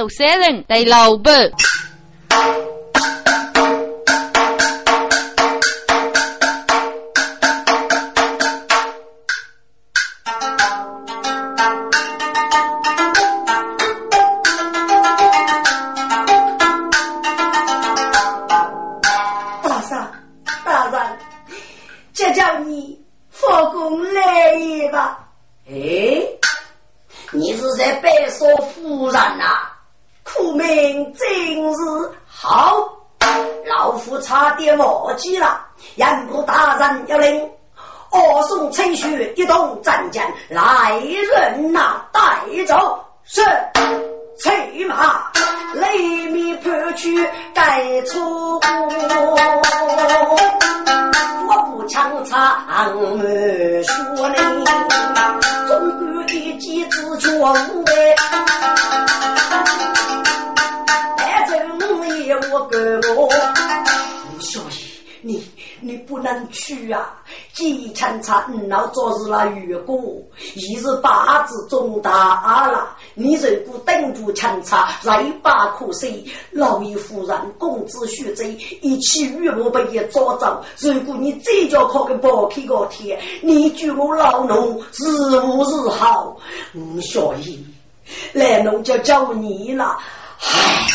受三人对老婆。老早是那月果，一日八字中大了。你如果等住强查，再把可惜。老爷夫人，公子许贼，一起与我不也抓走。如果你这叫靠个包皮个天，你祝我老农日无日好。嗯，小姨，来农就叫你了。唉，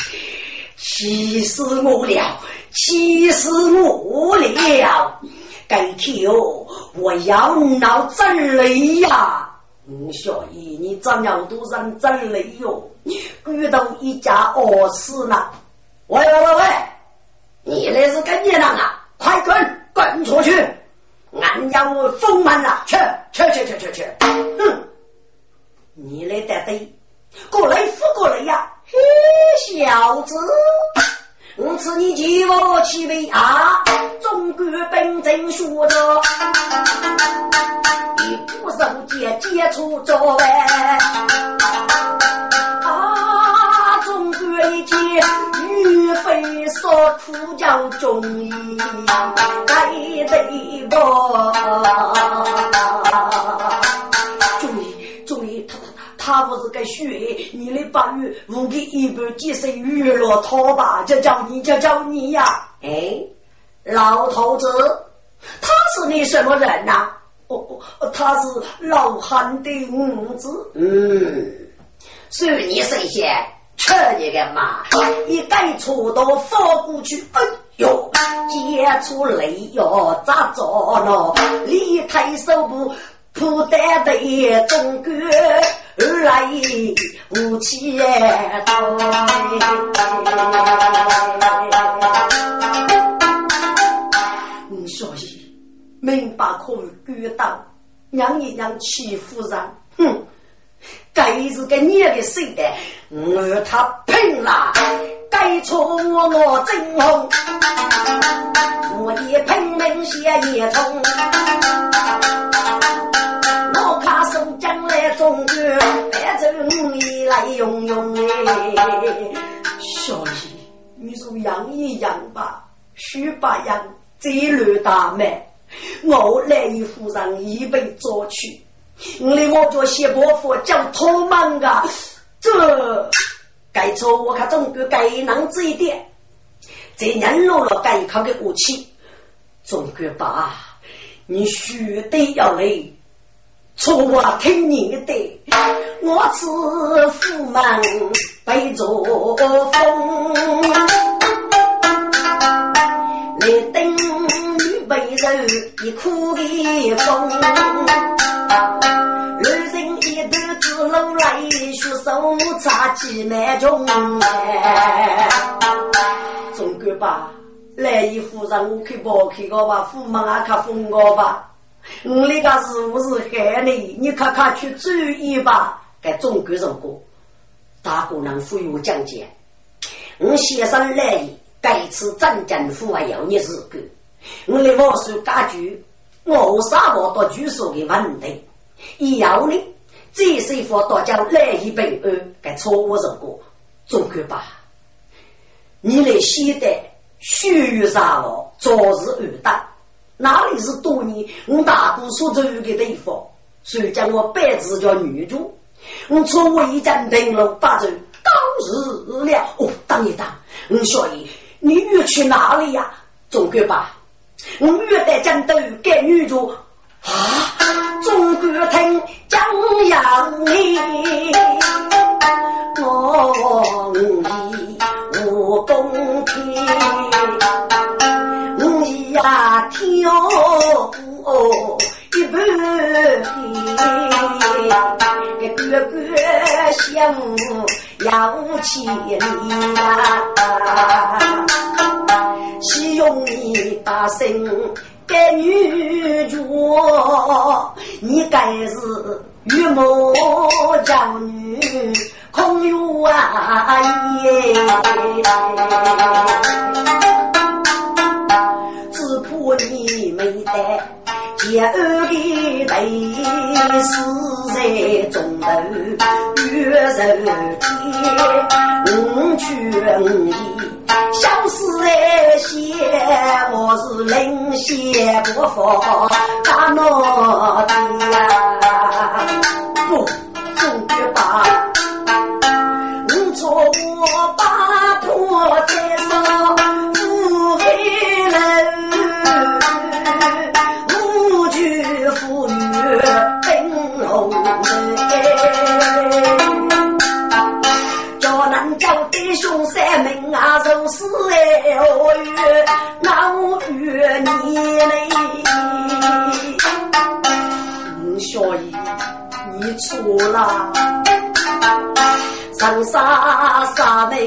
气死我了，气死我了。该天哦，我要闹真累呀！嗯，小姨，你这鸟都人真累哟，遇到一家饿死了。喂喂喂喂，你那是干娘啊？快滚滚出去！俺家我丰满了，去去去去去去！哼，你来得对，过来扶过来呀！嘿，小子。我赐你几我七位啊！中国本正说着，一不受戒接触着呗。啊，中国一见欲非所出叫中医，该得不？他不是个虚你的八月五给一百几十娱乐套吧？就叫你就叫你呀！哎，老头子，他是你什么人呐？哦哦，他是老汉的儿子。嗯，算你神仙，吃你个妈！一改错到放过去，哎呦，接出来哟，咋着了？离开手部。不得的中国而来无钱多，你小心，明白可以管到，让一让欺负人，哼，该是个你的谁的，我他拼了，该错我我真红，我也拼命写一通。中国白州你来用用哎，小姨，你说养一养吧，许八养再乱大卖，我来一夫人已被捉去，我的我做谢伯父叫托忙啊，这该错我看中国该能这一点，这人落了该靠的武器，中国吧，你须得要来。错我听你的，我是驸马背着风，来等女背人一哭的风，二人一头子路来，血手插几满中。哎，中国吧，来一夫人我去抱去个吧，驸马啊看风我吧。我那个是不是害你？你看看去注意吧。给中国人过，大姑娘赋予讲解。我先生来意，该次战政府还要你日个。我的王叔家具，我啥话都举手的问题。以后呢，这些话大家来意平安，该错误人过，中国吧。你来现代，须臾啥话，昨日二大。哪里是多年我大姑所住的地方？谁将我白字叫女主？我从我一盏灯笼发出，当日嗯，所以你约去哪里呀？总归吧，我约在江都给女主啊，总归听江阳你，我以无公天，我呀跳一半天，哥哥羡慕。要千里呀！希用你把心给女主，你该是玉魔娇女，空有啊！第二个对是在中头月柔天，五曲五义，相思在先，我是临仙不放大闹天呀！不，啊，受死哎！我愿我愿你嘞。你，小姨，你错了。长沙沙门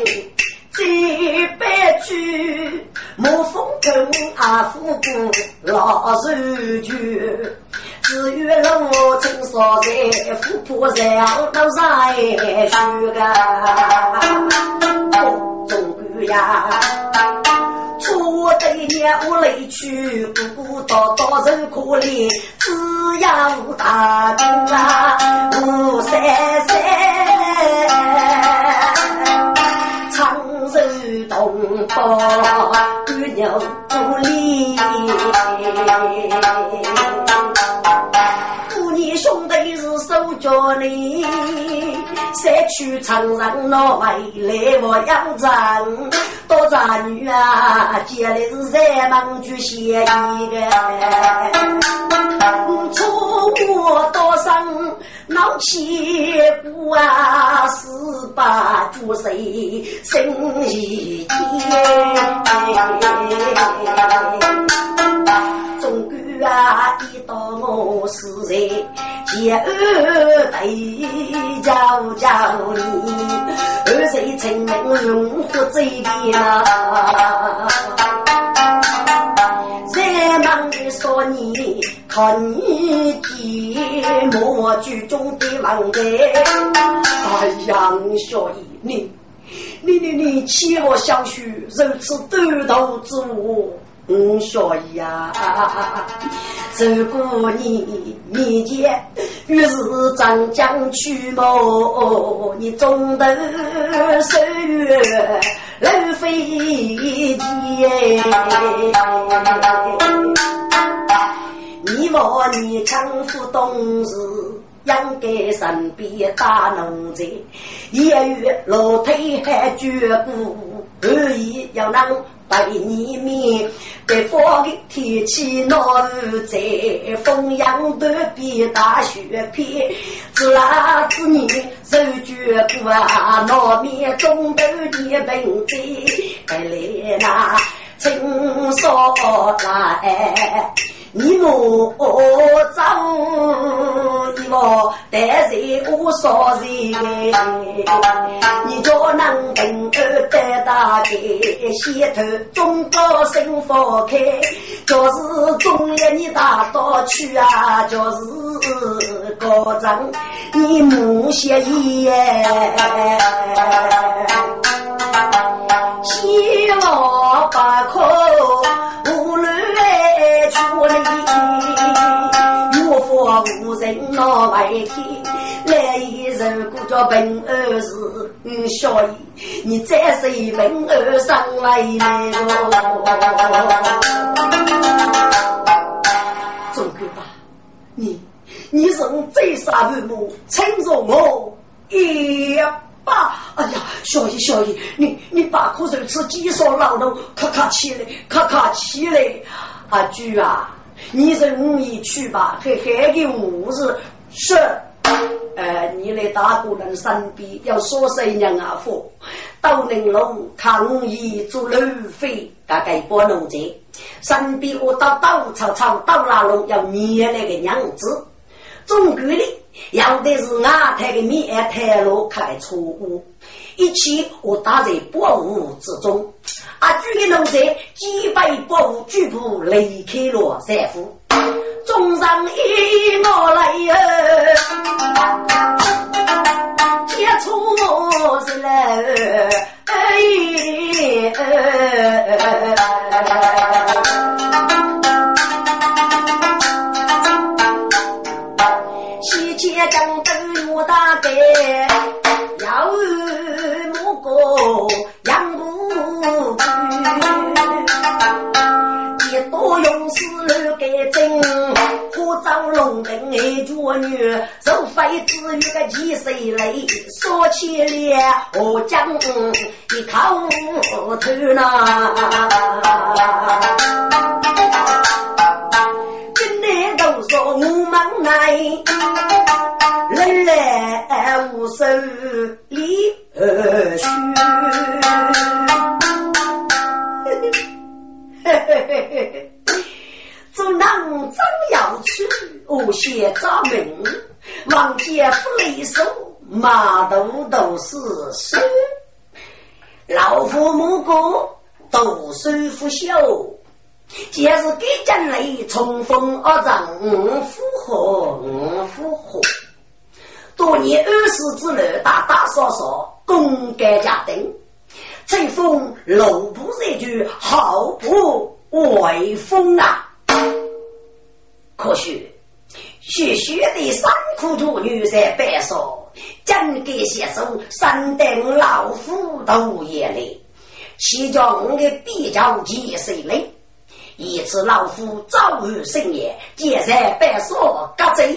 几百句，莫风跟阿夫姑老手句。只愿我青少在富婆上都在学个，中国呀，错对鸟来去，不到到人可怜，只要大哥啊，五三三，东方，姑娘不离。兄弟是手脚呢，三去长城那回来我养正，多杂女啊，接来是三门举先一个，初我多生闹起鼓啊，四八主谁生一天，中国。啊！一到我死在结二对叫叫你，二岁成名荣获最边啊！在忙的说你看你的莫剧中的王德，哎呀，小姨你你你你欺我小婿如此短头之物。嗯，小姨呀，如果你面前于是长江去谋，你中头手月楼飞天。你望你丈夫懂事，养该身边大农财，一月老腿还绝骨，二意要能。百年面，北方的天气暖如在，风扬断壁大雪片，自那子年受绝过啊，难免中头的病灾，带来那青霜来。你莫走，你莫带人我少人，你叫能平安得大开，先头中国生放开，就是中业你大道去啊，就是高涨你莫歇意，希望把口。人闹外天，来一人过叫平儿是嗯，小姨，你再是平儿上来了。总归吧，你你是我最杀父母，请容我一把。哎呀，小姨小姨，你你把苦肉吃几少劳动，咔咔起来，咔咔起来。阿菊啊，你任意去吧，嘿嘿的五日是。呃，你的大姑娘身边要说谁娘啊？夫斗玲珑抗议做路费，大概不能接。身边我到斗草草斗拉龙要捏那个样子。总归的，要的是阿太的面太路开错误，一切我打在薄雾之中。阿举的奴才几百薄雾举步离开了山府。众人一我来哟，接触我是来，西街江头我大概要木过杨木一多勇士来争。张龙灯爱脚女，手非子与个几岁来，说起来我将一口头呐。今天都说我们来，人来无手里去。嘿嘿嘿嘿。做囊中要去，无限杂名，王家不离手，马头都是水。老父母哥读书不孝，今日给将来冲锋而战，五虎合，五虎合。多年二十之内，打打杀杀，功盖家丁，吹风路不这句好不威风啊！可许许许的三苦徒女在白说，真给写手三等老夫都也来，其中的比较几岁嘞？一次老夫遭遇深夜，皆在白说各贼，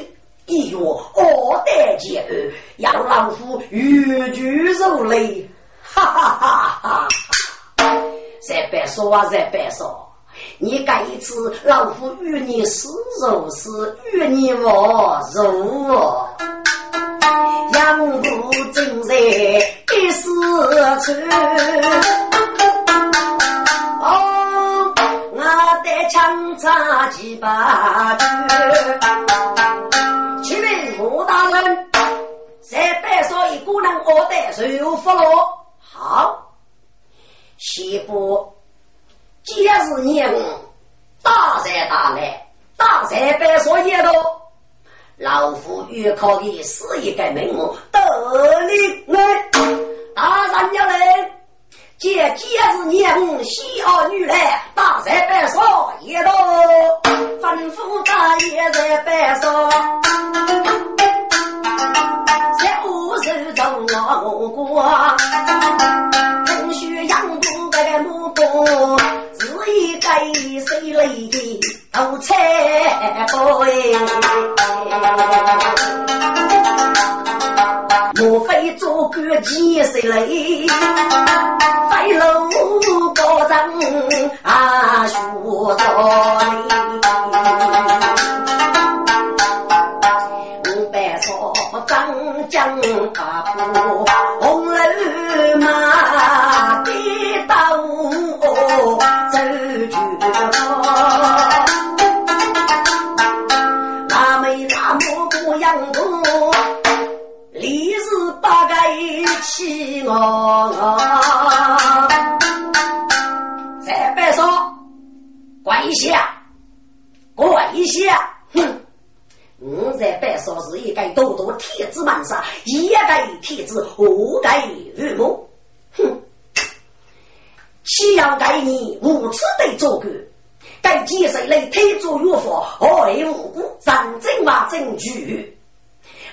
一月二代结案，要老夫欲拒如泪，哈哈哈哈！再白说啊，在白说。你这一次，老夫与你死如死，与你我如活。杨步正在一时处，哦，我得强插几把句。我得谁服了？好，西部。今日年大财大来，大财百所业多。老夫欲考的是一个名目，得令来，大人要来。借今日年喜儿女来，大财百所也多，吩咐大爷在百所，我过，同学养不个木工。一该谁来的都猜不莫非做个几谁来？飞楼高张啊，学着五张江啊，红楼马的刀。那妹那么不样子，历史八个一起我。再别说，跪下，跪下，哼！我在别说是一个多多铁子满上，一个铁子何该如梦？哼！岂要该你无耻的做官？该几岁来推做岳父，害无辜，认真把证据。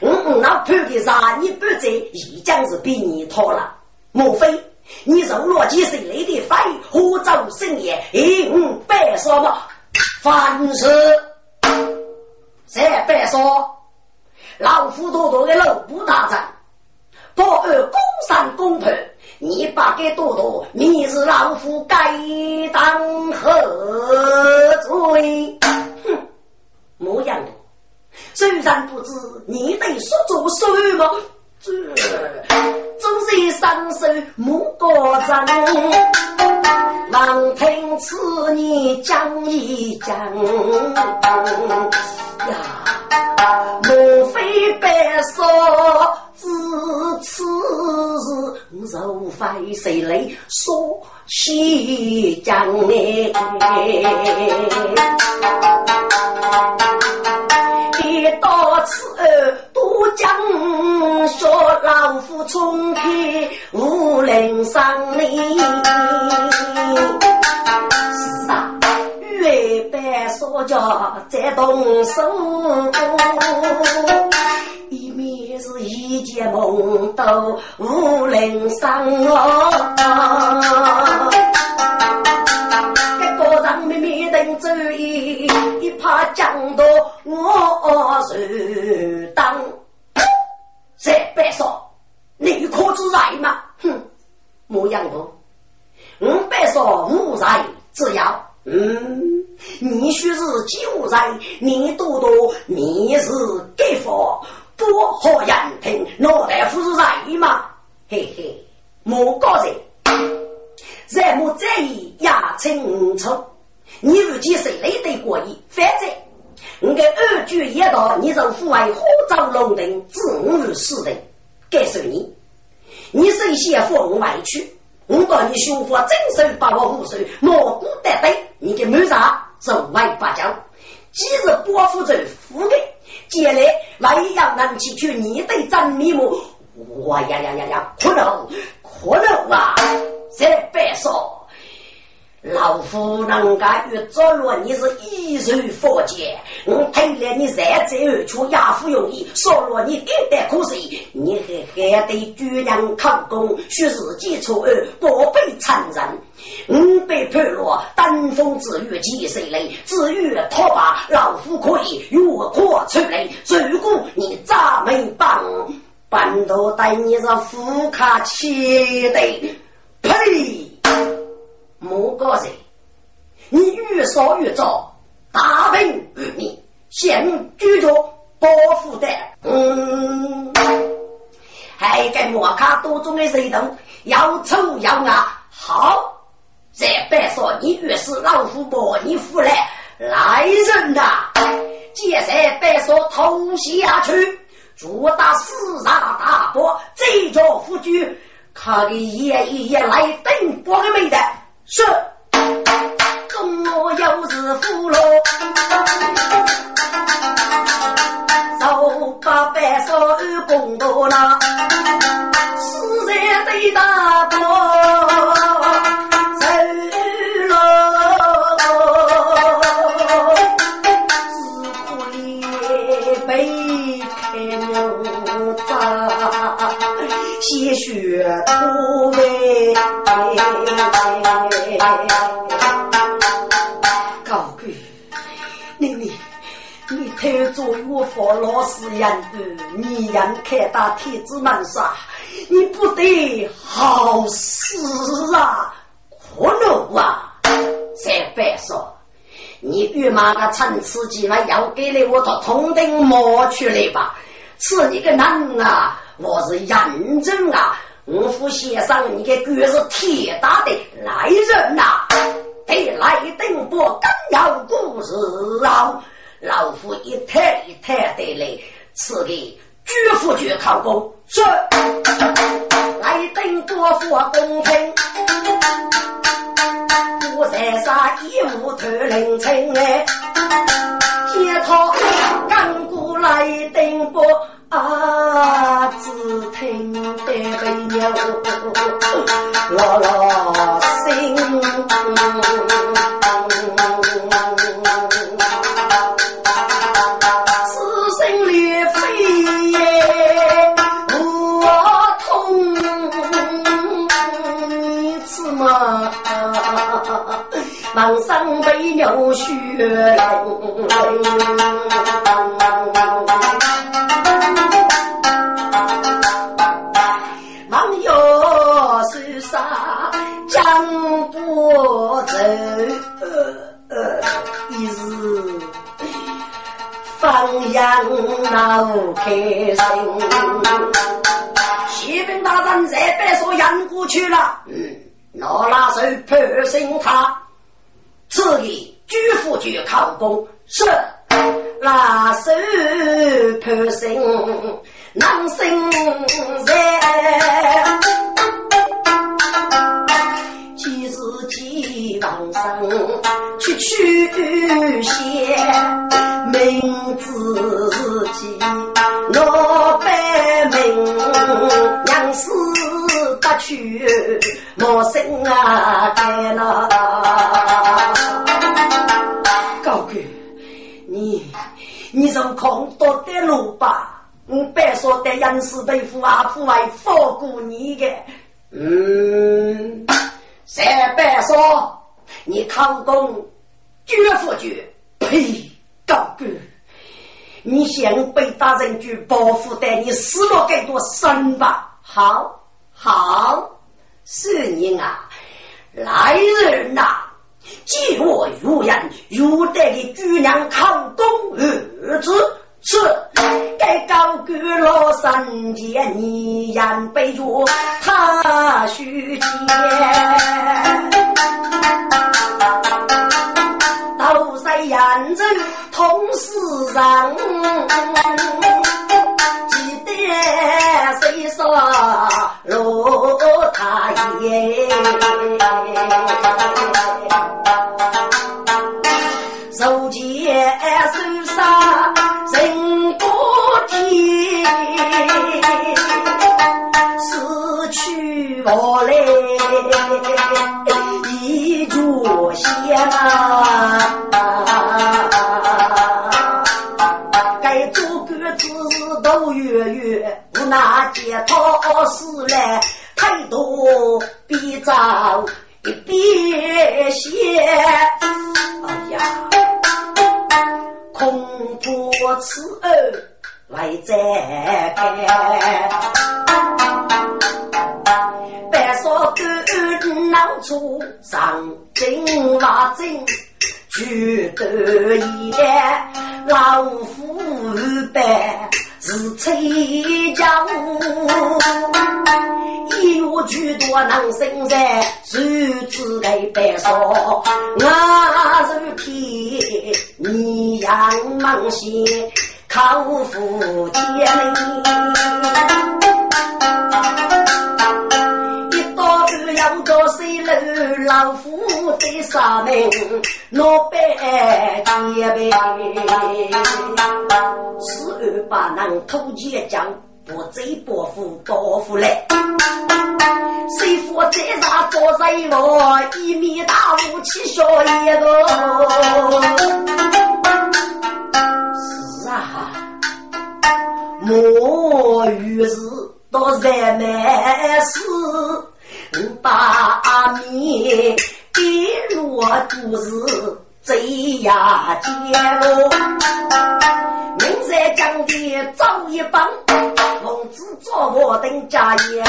我我那判的杀你不在，已经是被你拖了。莫非你受了几岁来的法，何造深夜？哎，我白说吗？凡事说，老夫多多的老不大战，不按公上公判。你把给多多，你是老夫该当何罪？哼，莫样，虽然不知你得说做什么，这终是三手木个人，望听此言讲一讲呀，莫非白说？自此日，受费谁来说西江哎？一到此都将说老夫冲开武陵山里。是啊，月半说家在动手。一面是一见梦到武陵山哦，讲到我受当。这别说，你可知在吗？哼，莫样多，我别说无在只要，嗯，你须是九在，你多多，你是给佛。不好人听，脑袋不是人吗？嘿嘿，莫搞人，人莫在意压清楚。你如今谁来对过意？反正我的二句一道，你就父为火照龙灯，自我死的。该说你，你首先放外去，我告你。兄父真手把我无手，蘑菇得对，你的谋杀是外八角，今日保护着父的。接来，万一要能去。去。你的真面目，我呀呀呀呀，可能可能啊！这别说，老夫能干越着落，你是一手佛界，我听了你三者而出，亚夫容易，说落你一点可惜，你还还得居人考功，学自己错而不被承认。五百破落，登峰之遇几十里，至于拖把，老夫可以越过出来。如果你咋没帮，半途带你是副卡气的，呸！莫个人，你越说越早，大病于你，现举着包袱的，嗯，还给莫卡多种的水动，要抽要压，好。再别说你越是老虎婆，你胡来来人呐！接着别说投下去，主打四大大伯，这着夫君，看个爷爷来等我的没得是，中我又是俘虏，手把白手公多难，死在对大伯。血吐呗，高贵，你你你偷做我佛老师样的，你让开大天子门杀，你不得好死啊！可能啊！再别说，你与马个参差几万要给了我到通顶摸去了吧？是你个男啊！我是认真啊！五府先生，你个鬼是铁打的来人呐！得来登波，更要故事啊！老夫一抬一抬的来，赐给举夫举考功，是来登波佛公平，我在上一无头领称哎，一套刚过来登波。啊！只听得飞鸟啦啦声，满身飞鸟血淋。上不走，一日放羊闹开心。骑兵大人在别说杨过去了，嗯，拿拉手破心他，此地举夫举考功是。拉手破心难生财，几日几往生去取些名自己，我百名娘死不去，我生啊该那。你从空多的路吧，我别说的杨氏对付阿父为放过你的，嗯，谁别说你考公绝不绝？呸！高官，你想被大人去报复的，你死了更多生吧？好，好，是你啊，来人呐！借我如人，如得的姑娘抗公儿子，是该高官老三见你言背着他须见，都在眼中同世上，记得谁说罗太爷。手剑手杀人不天，死去活来一柱仙啊！该做个子都月月，无奈解脱死来太多，比早一别些。哎呀！恐怖此儿来再开，白说狗闹出上金瓦针，举得也老虎白。是崔家屋，一月许多能生在，谁知该白说，我是天，你养梦心，靠父天一到二老虎在上面，老板结拜。十二把能偷奸将，不贼不富多富来。谁负责啥做谁我一米大武器小一个。是啊，莫于是到人没事，把面跌落肚子。贼呀劫喽！明在江边走一帮，孟子做我等家业，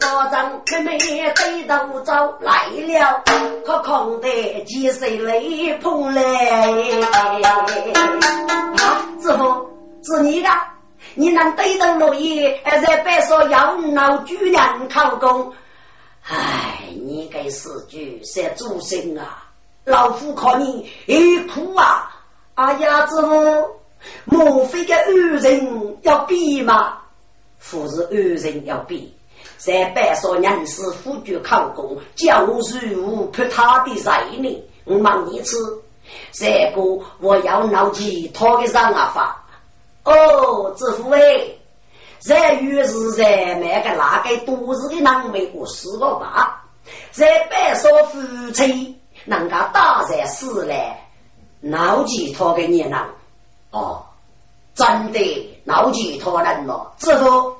高张开门对头走来了，可空的几岁雷碰来。啊，师傅是你的，你能对头落叶，还在白说要闹主人考功？唉，你给死句是主心啊！老夫看你一哭啊！哎呀，子夫，莫非个恶人要变吗？夫是恶人要变，在白说人是夫君考功，教如无破他的才呢？我问你次，这个我要闹其他的上啊法。哦，子夫哎，在于是在那个那个都市的南美国死个吧？在白说夫妻。人家大才死了，闹几套的热闹哦，真的闹几套人了，之后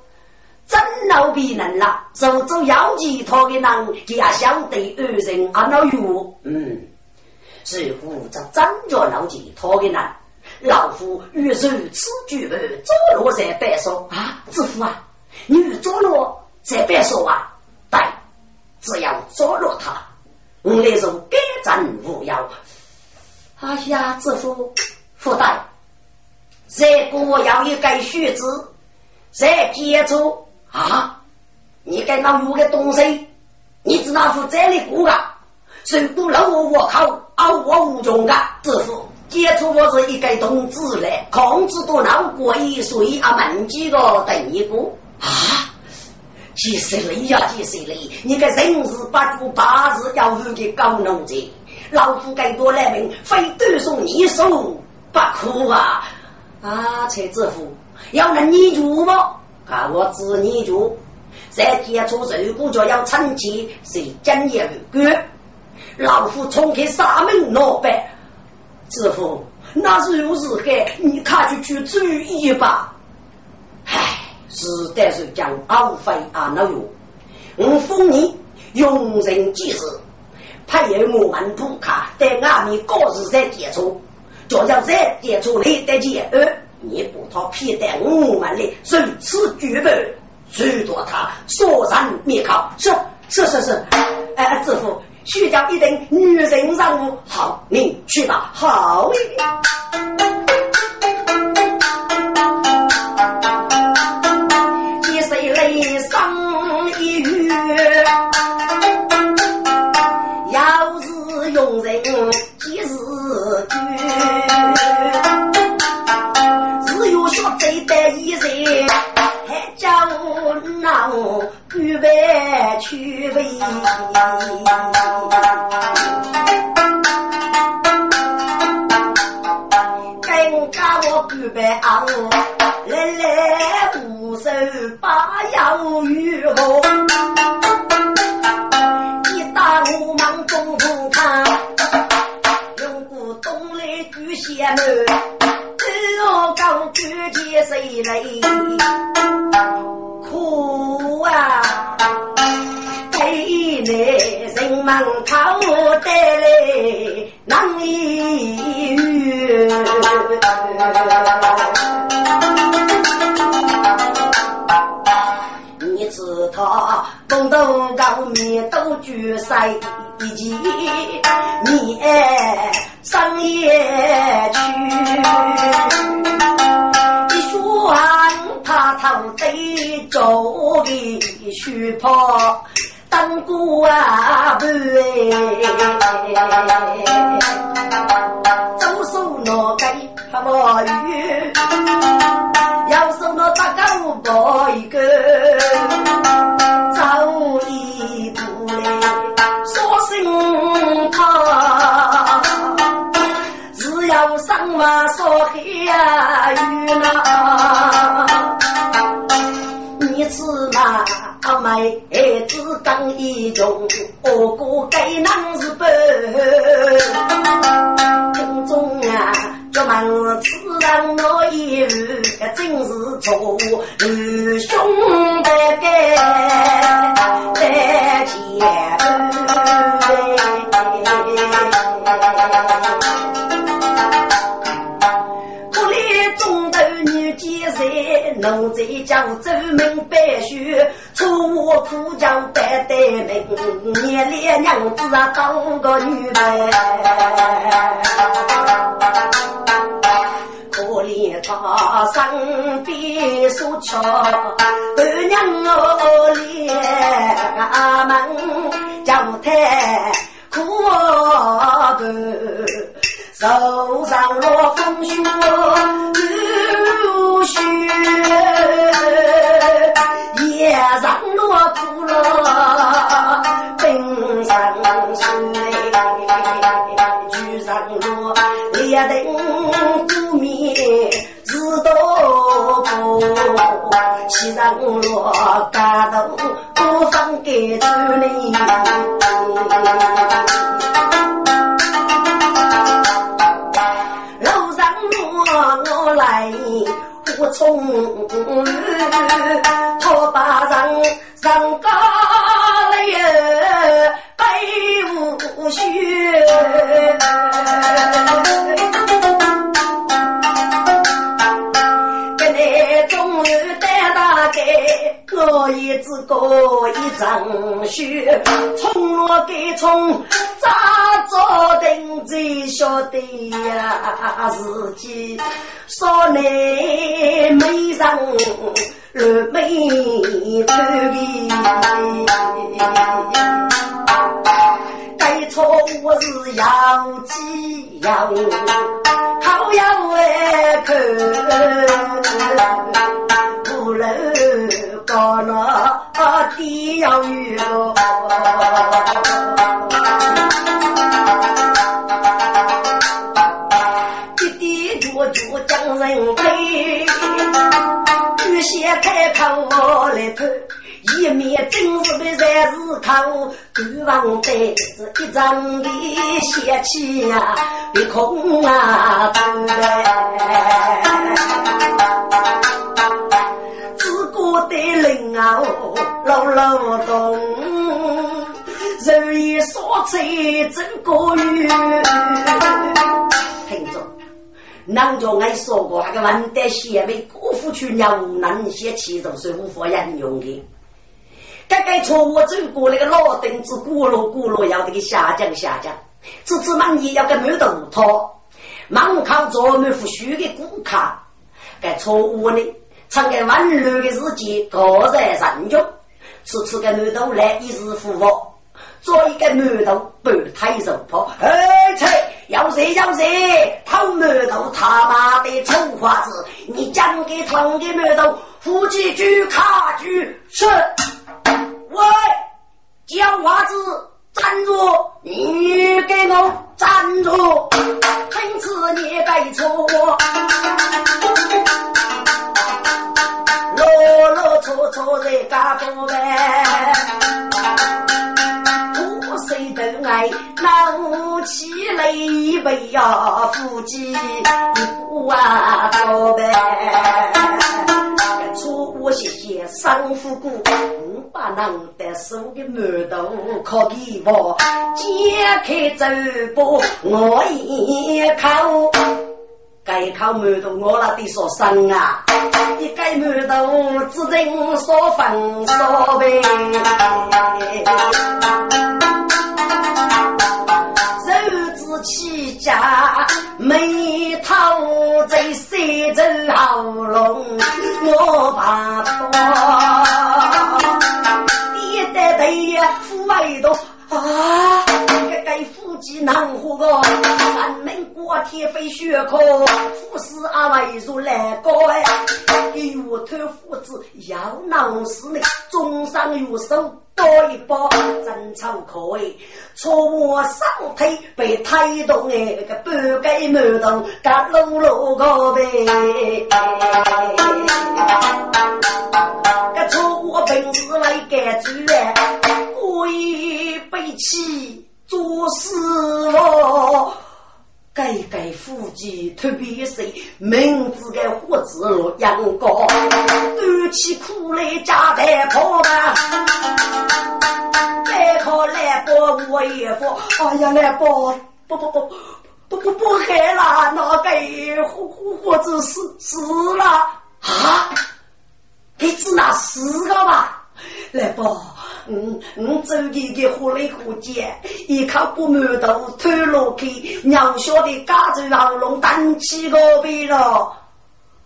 真闹逼人了，手中要几套的人也晓得二人安了有，嗯，似乎这真叫闹几套的人，老夫欲受此举而坐落在白说啊，知府啊，你坐落在白说啊，对，只要坐落他。我来说该战无要。哎呀，知府，副代，这个要一个须知，再接住啊！你该那有个东西，你知道是这里过的，谁不让我我靠，啊我无中的，知府。接触我是一个同志嘞，控制多闹过一岁啊，门几个等一个啊，几十里呀，几十里，你个人是八九八十要负的高农者，老夫该多来命，非对送你手不可啊！啊，蔡知府，要能你住吗？啊，我知你住，在接触这个就要成绩是专业的哥，老夫冲开三门老板。师傅，那是有日该，你看就去注意吧。唉，是但是讲阿飞阿那哟，我封你用人即事，派有我们不卡在外面各自在接触，就要在接触里的接二，你不他批得我们的如此举报，最多他索然灭口。是是是是，哎，师傅。需要一定女人任务，好，你去吧。好，几岁来生一月，要是用人几日居，只有学贼的一人，还叫闹。预备去备，更加我预备啊！来来无手把要与何？一打我忙中不看，用股东来举鞋门，只高举起谁来？苦啊！给那人们靠得来难以遇。你知他东东高面都聚在一起，你上夜去，他头得着的虚破。当过啊不走手拿该还毛鱼，要手拿大狗包一个，走一步嘞，说声他，只要上马说黑呀鱼呐，你吃嘛？阿妹只讲一种，我哥该能是笨。听中啊，这门此人我一日真是错，二兄弟该在奴才叫周门白学，出我苦叫白带命，年连娘子啊当个女人，可怜他身边所巧，二娘我连门叫太苦不，手上落风雪。雪，夜上落土了，冰上水，雨上落，列等不灭，日多过，西上落，干豆不放给主里。呀？自己说你没上乱眉头该错我是要记要好要爱看。不楼高了地要雨真是的在是口，对方带着一张的邪气呀，别空啊出来，自古的人啊，老老懂，人一说嘴真过语，听着。南叫俺说过，那个文德贤为辜负去鸟南些其中是无法引用的。刚刚从我走过那个老凳子，咕噜咕噜要这个下降下降，只只满意要个满头套，满靠专门付书的顾客。该错误的，常给温暖的日记，个人善用，次次个满头来一日付我，做一个满头半太肉泡，而且。要谁要谁，偷馒头他妈的臭花子！你讲给唐的馒头，呼几句卡句是。喂，叫娃子站住！你给我站住！今次你该错我，啰啰嗦嗦在干什么？谁都爱闹起来为呀夫妻不啊道呗，我些些生夫骨，五把囊的手的馒头可给我解开走步我一口，该口馒头我那得说生啊，一盖馒头只能说分说呗。起家眉头在塞着喉咙，我怕多。爹爹爹呀，父爱多啊！该夫妻难活个，三门过天飞血口，夫死阿外如来高哎。一月头父子要闹事呢，终上有手。多一包真草可以，错我上腿被推动哎，个半盖馒头夹露露个呗。错我平时来干主哎，贵背弃做事哦。改改夫妻特别是名字的胡子路阳光，端起苦来夹在旁边，再靠来包我一副，哎呀来包，不不不不不不害了，那个胡胡胡子死死了啊！给子那死个吧，来包。嗯嗯，走地的火里火尖，一口不馒头推落去，鸟小的嘎子喉咙单起个背了。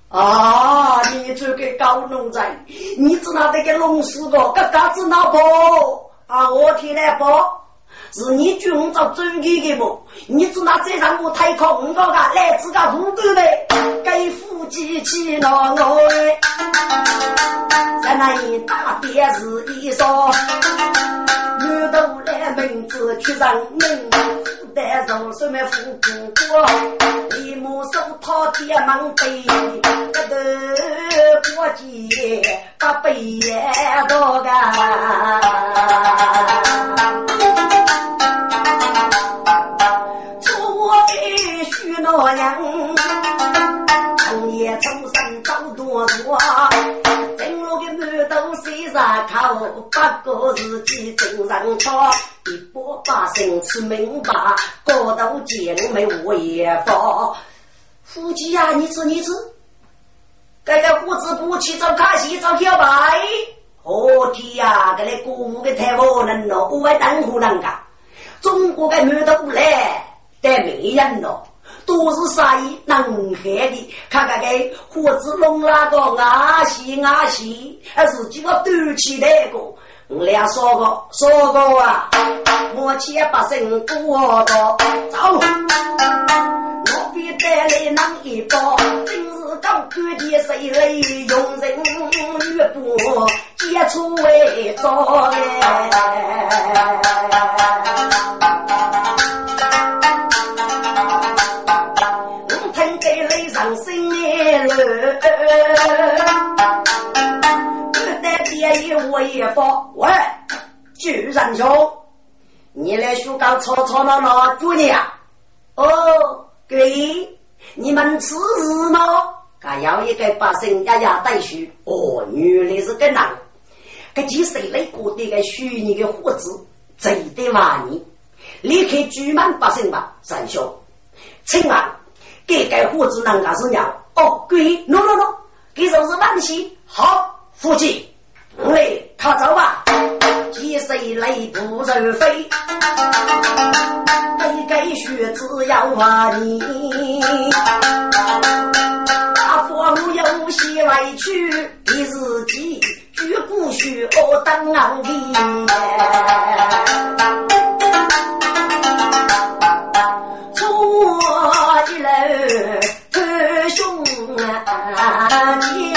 啊，你这个高农仔，你知道这个龙四个，嘎嘎子老婆？啊，我天来包。是你军着走地的不？你知道这让我太空个个来自个虎哥呗？给夫妻去闹闹嘞！在那一大便是一说，女头来名字去上门，负担肉什么富姑姑，一木手套爹忙背，个头过节八百多个。我娘，从夜从生找多多，正路的馒头谁上口，八个日记正上抄，一百八生吃明白，高头见没我也发。夫妻呀，你吃你吃，这个胡子不去找卡西找小白，哦天呀，这里过午的太无能了，我会当湖南噶。中过个女的来，但没人咯，都是啥意能害的。看看给胡子弄那个阿西阿西，还是几个短起那个。我俩说过说过啊，我千百姓过道走，我比带来囊一包，真是高官的谁来用人越多，接触为早嘞。我一发喂，巨人兄，你来学搞吵吵闹闹做你啊？哦，对，你们吃日吗？还要一个百姓呀呀带书。哦，原来是个男，这几岁来过的个虚拟的伙子，贼得玩你，离开居满百姓吧，三兄，请问这个伙子能干是娘？哦，对，喏喏喏，这就是万喜，好，夫妻。来，他走吧，几岁累不人飞，给给学子要话你，大风有些委屈，你自己绝不许我当昂的。弟。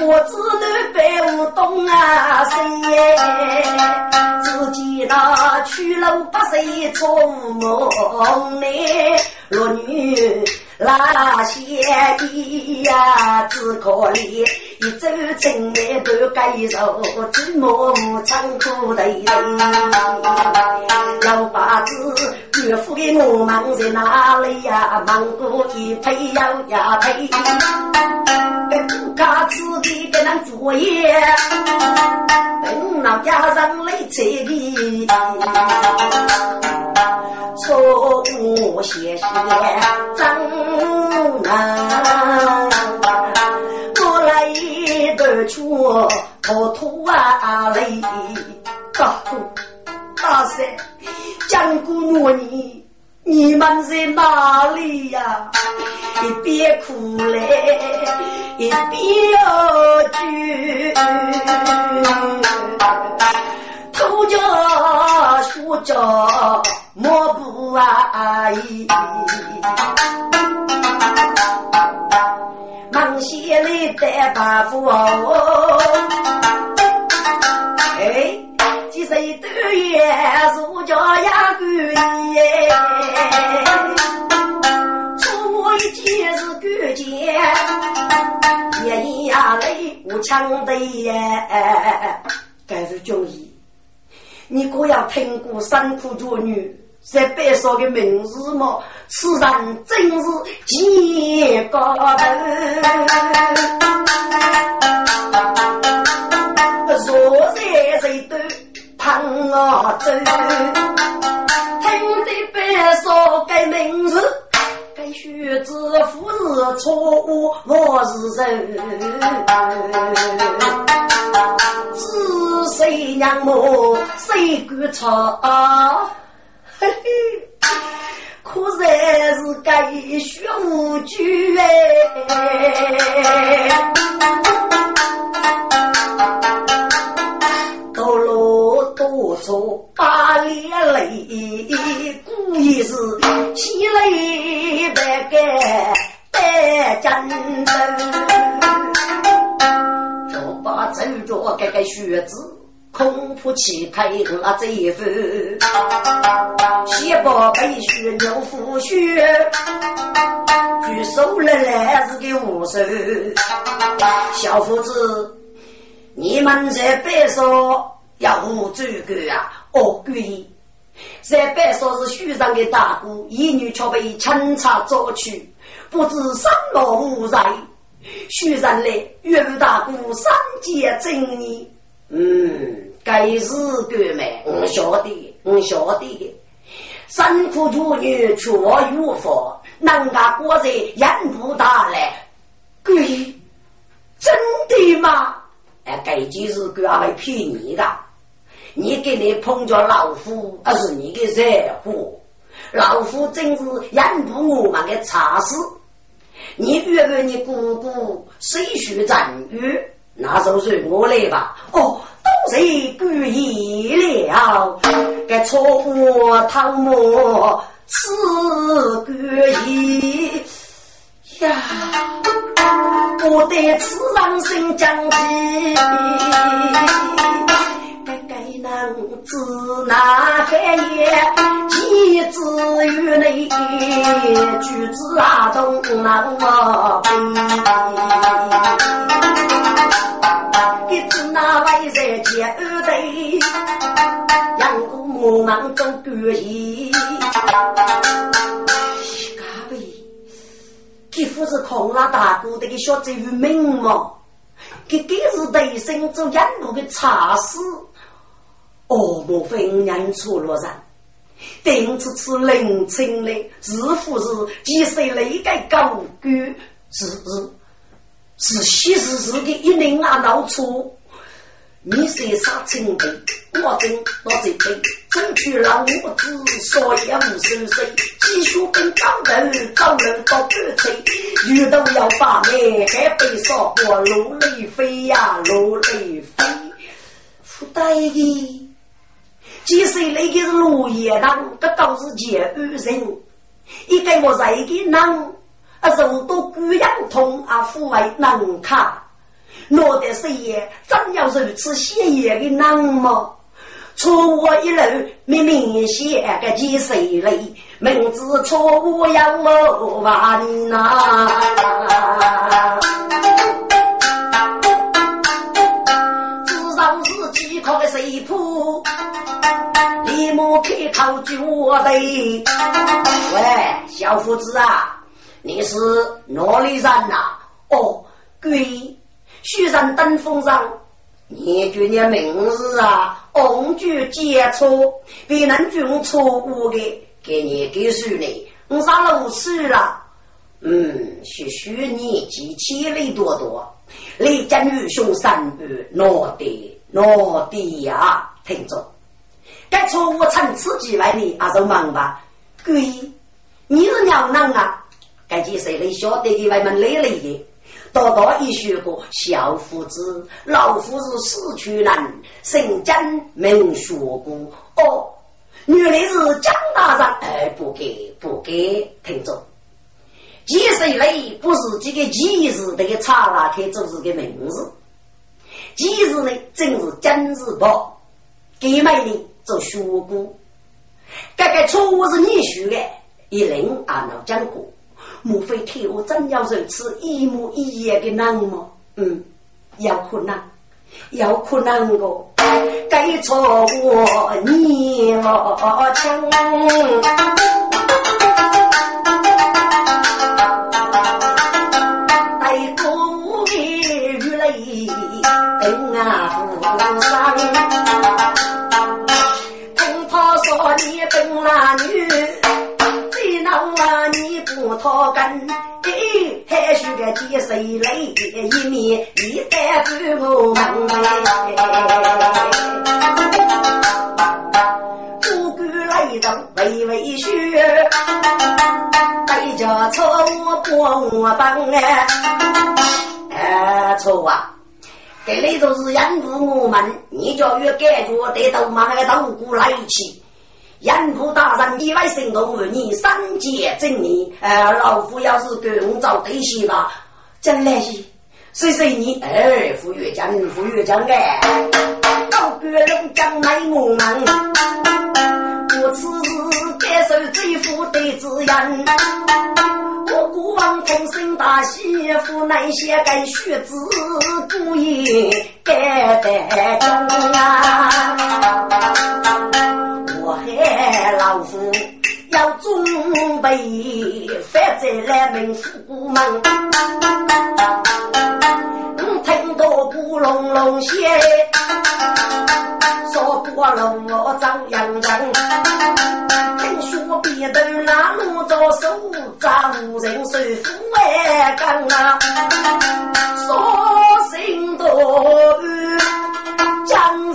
我只能背不动啊，谁自己那去了八岁做梦呢？落女那些衣呀，只可怜一走进来都该受，寂寞苦的人。要把子岳父给我忙在哪里呀？忙过一陪要呀陪。他自己给人作业，等老家人来催你，错误写写真难，我来得出吐啊泪，大哥大婶，讲过我你。你们在哪里呀？一边哭嘞，一边哭。头家书家莫不阿姨，忙些里带把夫哎。几岁都也儒家呀贵耶，出我一件是干件，一呀泪无强的耶。但是军医，你可要听过三苦绝女在白说的名字吗？此人真是极高头。若在谁都。看我走，听得别说该名字，该学子夫是错误，我是人。知谁娘母谁敢错？嘿嘿，可然是该学无句哎。着这个靴子，恐怖气派我这一副，先把背靴牛夫靴，举手来来是个无手，小伙子。你们在白说要无这个啊？哦，对，在白说是书上的大哥，一女却被警察抓去，不知什么无罪。书上来岳大哥三界正义，嗯，该是个嘛，我晓得，我晓得的。辛苦妇女却无法，人家果然人不大来，鬼，真的吗？哎，这就是个阿来骗你的，你给你碰着老夫，而是你的惹祸。老夫真是养不我们的差事。你约约你姑姑谁许赞誉，那就随我来吧。哦，都是故意了，该错我汤姆是故意呀，我得此上心将计。能知那黑夜，几子与内，举子啊东南我北。忙忙做决意。嘎贝，几乎是空了大哥的个小子与命嘛？这更是对身做杨过的差事。哦，莫非认错了人？丁次次冷清的，似乎是几岁那个高官，是是是昔日日的一人啊闹错。你是啥情辈？我真我这辈，争取老母子说也无收拾。继续跟高头高人到半岁，遇到要把妹，还被说过落泪飞呀落泪飞，不带的。即使那个是落叶党，这都是借恶人。一个我在的人，啊，受到孤养痛啊，抚慰难看。落得谁也真要如此显眼的人吗？错误一路明明显个几岁嘞，明知错误要我完呐。至少是几块水铺。立马开口就我的，喂，小伙子啊，你是哪里人呐？哦，贵徐山登峰上，你叫你名字啊？红军接错，别人军错误的，给你给输你，我上了岁了。嗯，许许年纪千里多多，雷家女兄三辈，哪的哪的呀？听着。该错误趁此机会呢，还是忙吧？鬼，你是娘娘啊？该几岁你晓得的外面累累的，多多一学过小夫子，老夫子死去人，姓江名学过。哦，原来是江大人，哎，不给不给，听着，几岁嘞？不是这个几日这个查拉开就是个名字，几日呢？正是今日报，给买的。做学过，这个错误是你学的，一人阿老讲过，莫非天我真要如此一模一样的难吗？嗯，有可能，有可能个，该错过你我强，你不讨根，还许个几岁来一面一代不我。们。不管来到微微雪，带着错我我。帮哎，哎错啊！这里就是养父我。们，你叫越感觉得到嘛个都过来气。严父大人，意外行动为你三界正义。呃，老夫要是跟找对象吧，真来是，谁谁你？哎，副院长，副院长哎，老哥人将来我们，我此时感受最富的滋养。我过往同生大喜，夫那些该学子故意该得中啊。准备，反正来门府门。我听到鼓隆隆响，说过龙我遭殃人。听说别头那路着手，咋无人收府外岗啊？说声多，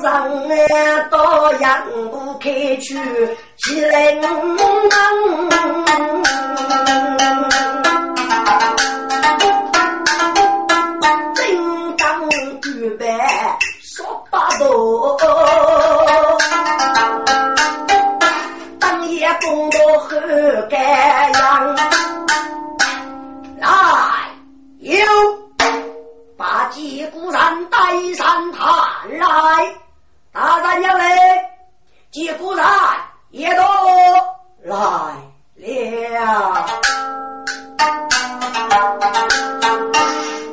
上。哎到阳谷开去吉林。金刚举杯说八度，当夜公道后盖阳，来有把击鼓山带上他来，大人要来，吉普也都来了。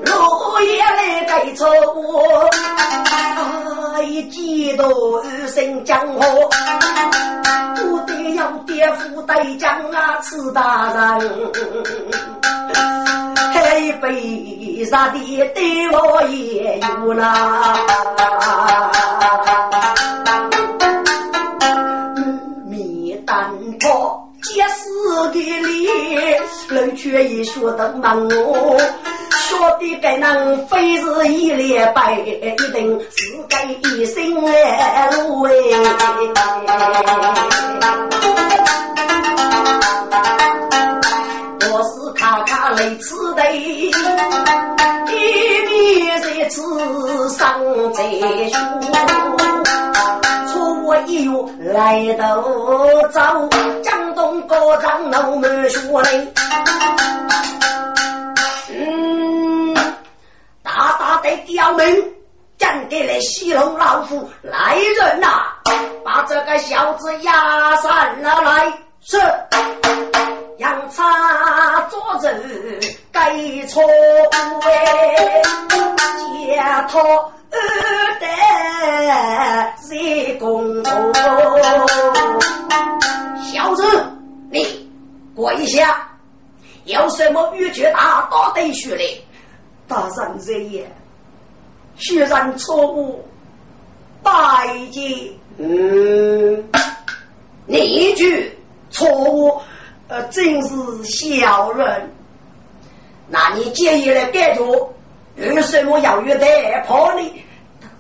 落叶来给愁，一激动一声江河，不得要爹夫带将啊，此大人。黑背上的对我也有啦。米蛋泡结实的脸，人却也说得忙哦。说的该能非是一连败，一定是该一生来路哎。卡卡来吃的，一面在此上在书。错我一月来到早，江东高张老满说嘞。嗯，大大的刁民，讲给了西龙老虎来人呐，把这个小子押上了来。是，杨叉做人该错哎，解脱得谁公道？小子，你跪下。有什么欲绝大都得说嘞？大人人也，虽然错误，拜见。嗯，你一句错误，呃，真是小人。那你介意来改做？有什么要约的跑呢？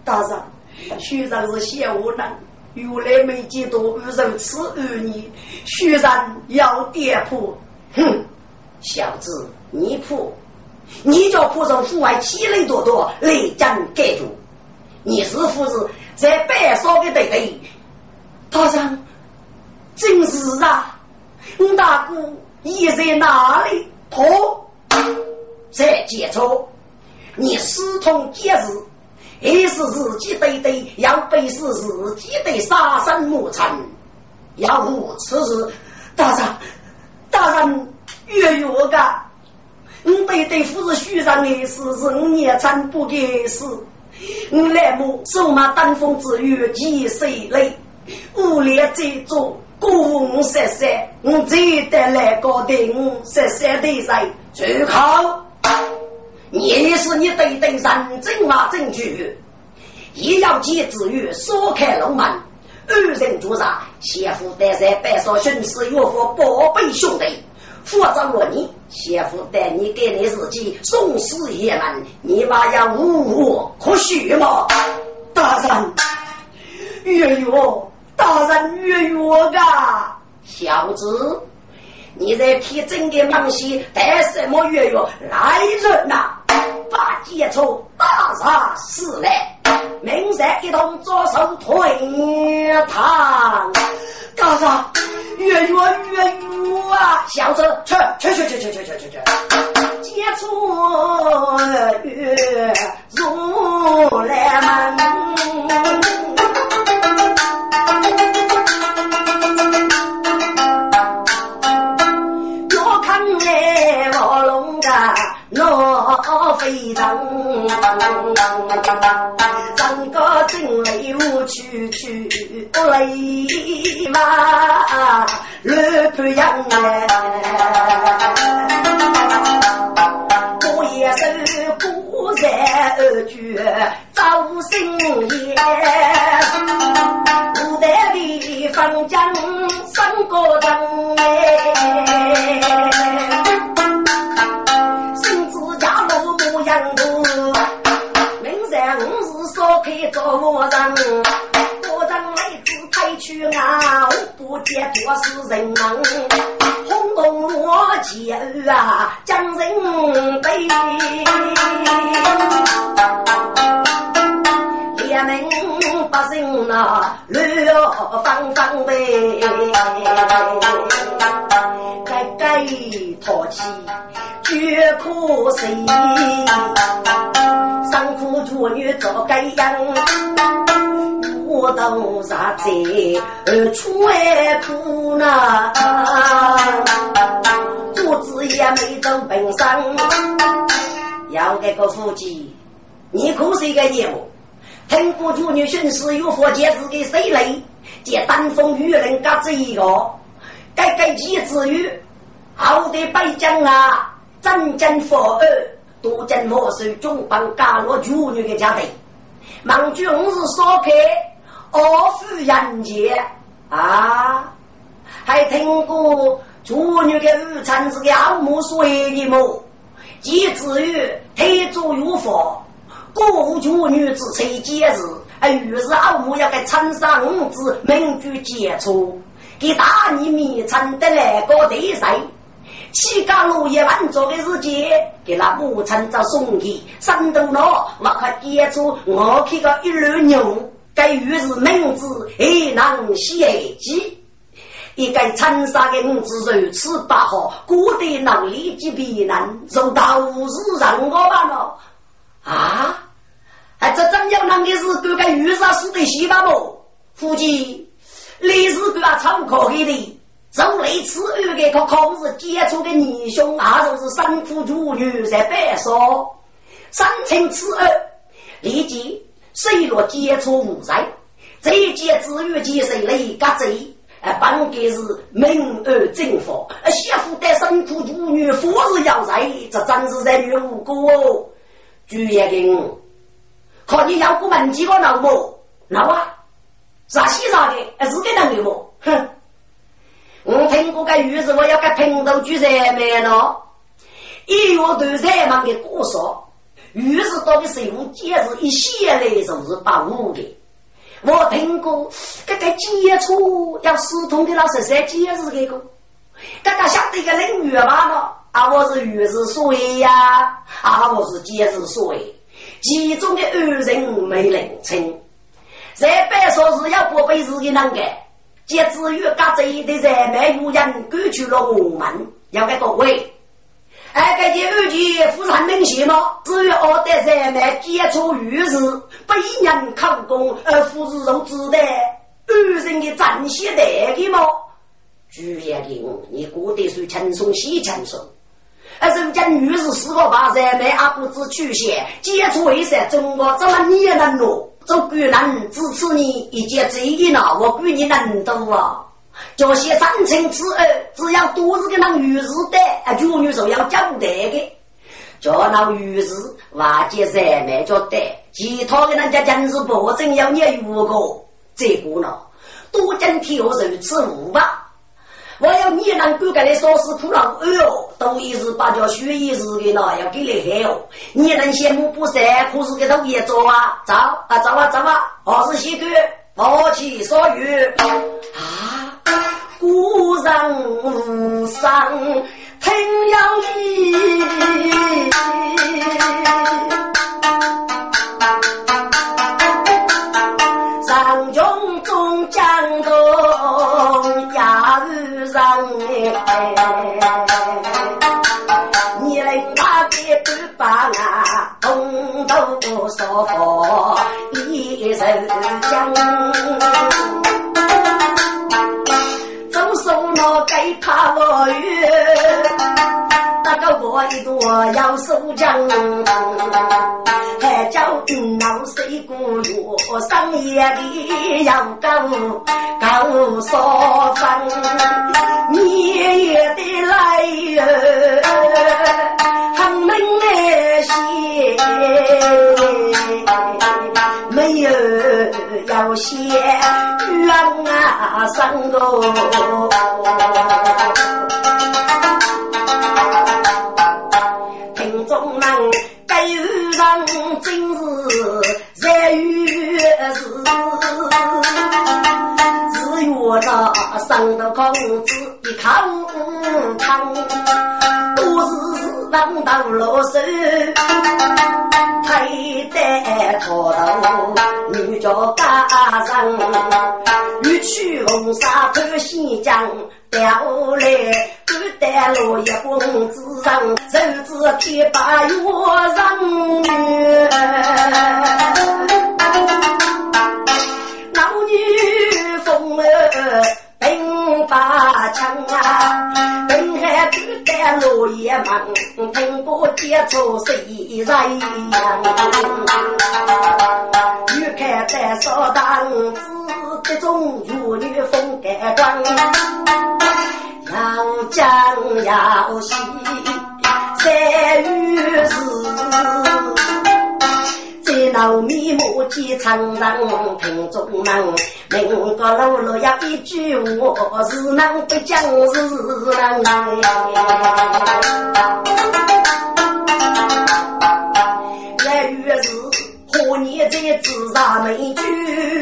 大人，虽然是小人，原来没见到如此恶逆，虽然要跌破，哼。小子，你仆，你叫仆从府外欺人多多，来将盖住。你是不是在白烧的对对？大人，真是啊！你大哥你在哪里？托在解错，你私通奸事，还是自己对对要背是自己的杀身无成？要无此事，大人，大人。月月个，你对对夫是虚上的事，是五年真不给事。我来么手马登风之月几岁累，无力在做，孤我十三，我只得来搞定我十三的人。住口！你是你对对人真话证据，也要借之语锁开龙门，二人主杀，先夫带在白少巡视岳父宝贝兄弟。负责我你，先夫带你给你自己送死也门，你妈要无我可许吗？大人，月月，大人月月啊，小子，你在替真的忙些带什么月月来人呐？把接触大杀死来，明日一同着手推堂。大人，月月月月啊！小子，去去去去去去去去去！接触月入来门，闹非常。整个真来无去去不来嘛，乱不样哎！我也是孤山二绝造新业，古代的方将三个人哎，路模样多。开做我人，去啊，不见多是人能轰动我姐啊，将人背。连门百姓呐，乱方方呗，该该淘气越可谁？上苦做女做该样，我都啥子而出外苦呢？做子也没走本上，要这个夫妻，你可是一个业务。听过主女巡视有佛节日给谁累？借丹风雨人嘎子一个，该该几子语，好的北疆啊，真正佛儿，多真莫受中邦加罗主女的家庭。忙君是说开，二夫人节啊，还听过处女的午餐是个奥木水的么？几子语推足有佛。古主女子才节日，而于是阿母要给参上子民居接触，给大你米称得来个对谁？西家落叶万做的日节，给那母亲找送去，山东佬我快接触，我去个一箩牛，该于是名字还能写记。一个长沙的五子如此不好，古代能力及别人，受到无事让我办了。啊！哎，这真要啷个是哥个遇上死的西巴不？夫妻，你是哥啊，超可给的。从类似二个可考试接触的弟兄，那都是三夫主女在白说。三清此二，立即水落接触无在。这一节子女接受雷嘎贼，哎，本该是明而正法。哎，媳妇带三夫主女，夫是要在，这真是人缘无辜哦。主也给我。靠你要过门几个老母，老啊，啥西啥的，哎，是给能的不？哼！我听过个于是，我要个评头举在没呢。一月都在忙的过少，于是到底是用戒指一些来收是把我的。我听过这个接触要疏通的那十三戒指给个，大家晓得一个人女吧呢？啊，我是于是谁呀，啊，我是戒指谁，其中的二人没人称，在别说是要不被自己弄个。接至于嘎这的人们有人赶去了我们，要给各位，哎，这些二句不是很明显吗？至于我的人们接触玉石，被人考功而不是受指的二人的战血代的吗？主要的，你过得是轻松些轻松。而人家女士四个八人没阿不知曲线，接触为啥？中国怎么你也能咯？做贵人支持你一件这一呢？我比你能多啊！这些三清之二，只要多是个那女士的，啊，妇女是要交代的。叫那女士瓦解人没叫得，其他的人家真是保证要你五个，这个呢，多讲挑如此无吧。我要你能够给你说是苦劳，哎呦，都一日把叫学一日的呢，要给你害哦。你能羡慕不善，可是给他也做啊，走啊走啊走啊，二十四个，抱起所欲啊，孤人无伤，听有意。你来那边都把那红豆烧好一手姜，总说那该怕落雨，个我一朵要收姜。还叫老水果月上夜里要高高烧饭，年月的来哟，很明显，没有要写冤啊生个。今日在月是，是上头公子一看看，都是浪到落水，推得头头女家家人，欲去红纱穿西江，调来不得落叶公子上，手指天把月上女。老女风儿并把枪啊，并还住在落叶门，通过接触谁人？欲看在少当子这种妇女风格装，要讲要戏三与四。在闹面目见苍人，听众们，民个老老要一句话，是能不讲是能。来月是何年在自杀美句，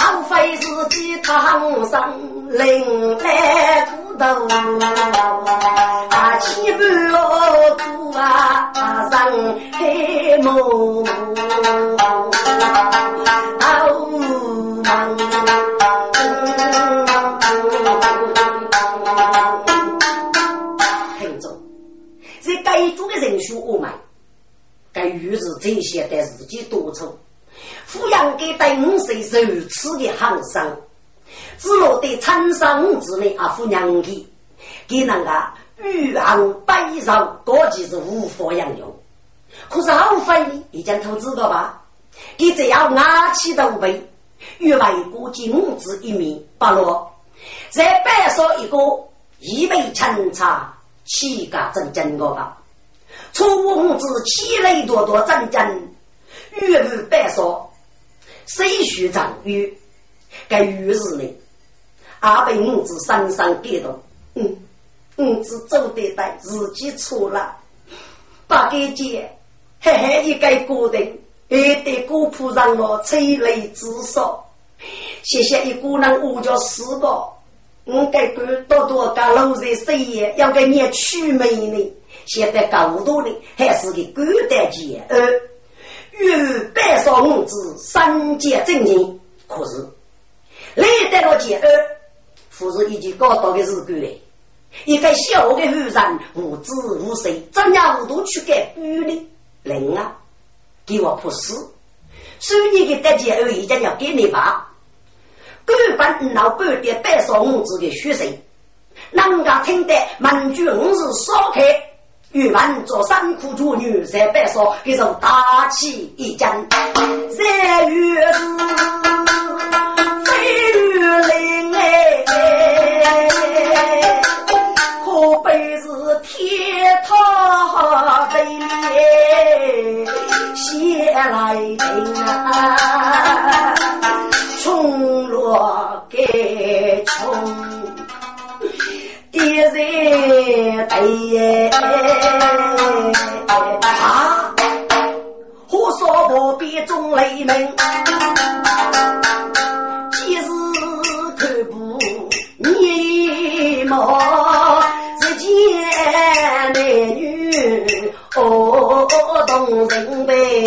无非是几堂上另来骨头，啊，七不苦啊，上黑梦，好梦。听众，这该做的人数我们。该于是这些的自己多愁，抚养给等岁如此的行生，只落得参生之内啊，抚养的，给那个玉昂百寿，估计是无法养用。可是耗费呢，已经投资了吧？你只要拿起头背，与外国金子一面不落，再摆上一个一杯清茶，气个真正个吧。楚公子气雷多多，战争玉木白说，谁须长于？该于是呢？阿被五子深深感动。嗯，五子走得带，自己错了。八给姐，嘿嘿，一个孤单，还得古铺上我催泪自杀。谢谢一个人，我叫四个。我该管多多个老在岁月，要给你娶美呢。现在高度呢，还是个古代节而与白少五子三界正经。可是历代了节而，不是已经搞到的日子嘞。一个小的妇人无知无识，怎样无度去改规呢？人啊，给我破死！所以你的大姐儿已经要给你吧。根本老半点白少五子的学生，人家听得满句五日烧开。玉兰做三苦主女，在白说一首大气一江，三月是可悲是天塌地裂，血来淋啊，冲落给冲。一人对啊，火烧不必中雷鸣，几时看不你貌，动人悲。